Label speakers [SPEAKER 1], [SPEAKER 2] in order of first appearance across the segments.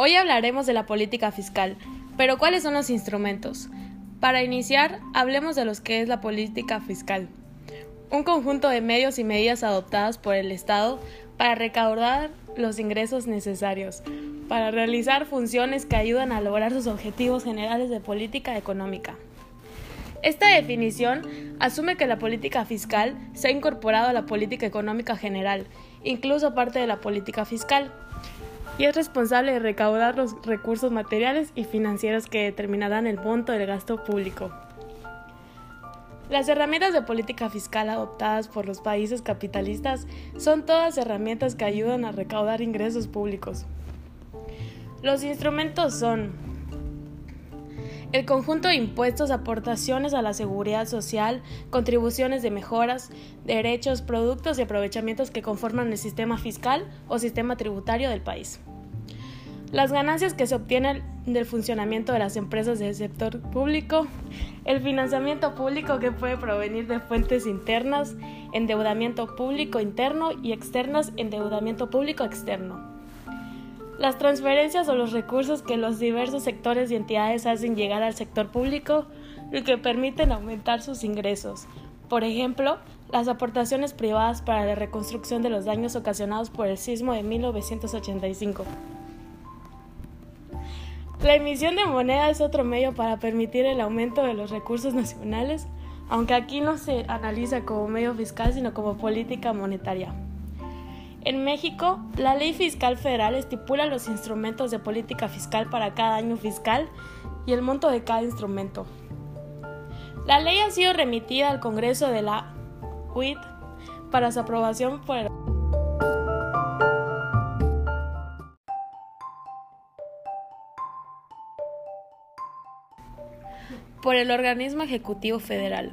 [SPEAKER 1] Hoy hablaremos de la política fiscal, pero ¿cuáles son los instrumentos? Para iniciar, hablemos de lo que es la política fiscal. Un conjunto de medios y medidas adoptadas por el Estado para recaudar los ingresos necesarios, para realizar funciones que ayudan a lograr sus objetivos generales de política económica. Esta definición asume que la política fiscal se ha incorporado a la política económica general, incluso parte de la política fiscal, y es responsable de recaudar los recursos materiales y financieros que determinarán el monto del gasto público. Las herramientas de política fiscal adoptadas por los países capitalistas son todas herramientas que ayudan a recaudar ingresos públicos. Los instrumentos son el conjunto de impuestos, aportaciones a la seguridad social, contribuciones de mejoras, derechos, productos y aprovechamientos que conforman el sistema fiscal o sistema tributario del país. Las ganancias que se obtienen del funcionamiento de las empresas del sector público, el financiamiento público que puede provenir de fuentes internas, endeudamiento público interno y externas, endeudamiento público externo las transferencias o los recursos que los diversos sectores y entidades hacen llegar al sector público y que permiten aumentar sus ingresos. Por ejemplo, las aportaciones privadas para la reconstrucción de los daños ocasionados por el sismo de 1985. La emisión de moneda es otro medio para permitir el aumento de los recursos nacionales, aunque aquí no se analiza como medio fiscal, sino como política monetaria. En México, la ley fiscal federal estipula los instrumentos de política fiscal para cada año fiscal y el monto de cada instrumento. La ley ha sido remitida al Congreso de la UIT para su aprobación por el por el organismo ejecutivo federal.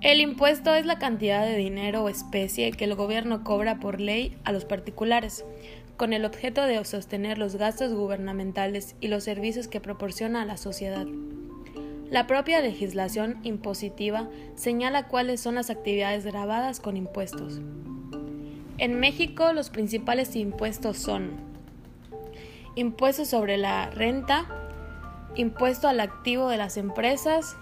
[SPEAKER 1] El impuesto es la cantidad de dinero o especie que el gobierno cobra por ley a los particulares, con el objeto de sostener los gastos gubernamentales y los servicios que proporciona a la sociedad. La propia legislación impositiva señala cuáles son las actividades grabadas con impuestos. En México los principales impuestos son impuesto sobre la renta, impuesto al activo de las empresas,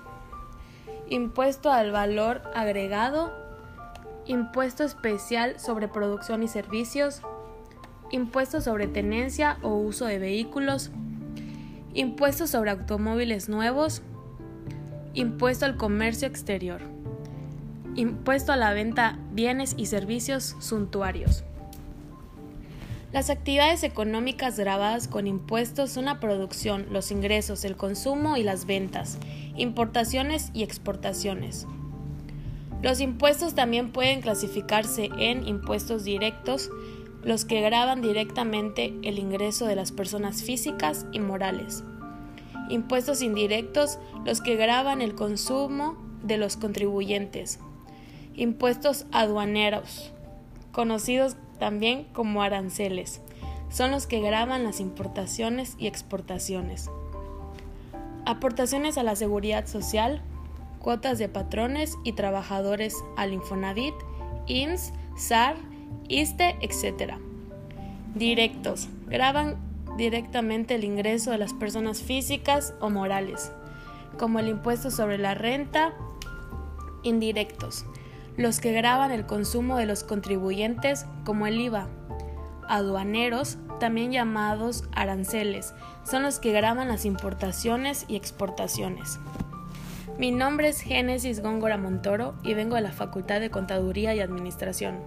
[SPEAKER 1] impuesto al valor agregado, impuesto especial sobre producción y servicios, impuesto sobre tenencia o uso de vehículos, impuesto sobre automóviles nuevos, impuesto al comercio exterior, impuesto a la venta bienes y servicios suntuarios. Las actividades económicas grabadas con impuestos son la producción, los ingresos, el consumo y las ventas, importaciones y exportaciones. Los impuestos también pueden clasificarse en impuestos directos, los que graban directamente el ingreso de las personas físicas y morales. Impuestos indirectos, los que graban el consumo de los contribuyentes. Impuestos aduaneros, conocidos también como aranceles. Son los que graban las importaciones y exportaciones. Aportaciones a la seguridad social, cuotas de patrones y trabajadores al Infonavit, IMSS, SAR, ISTE, etc. Directos. Graban directamente el ingreso de las personas físicas o morales, como el impuesto sobre la renta. Indirectos los que graban el consumo de los contribuyentes como el IVA. Aduaneros, también llamados aranceles, son los que graban las importaciones y exportaciones. Mi nombre es Génesis Góngora Montoro y vengo de la Facultad de Contaduría y Administración.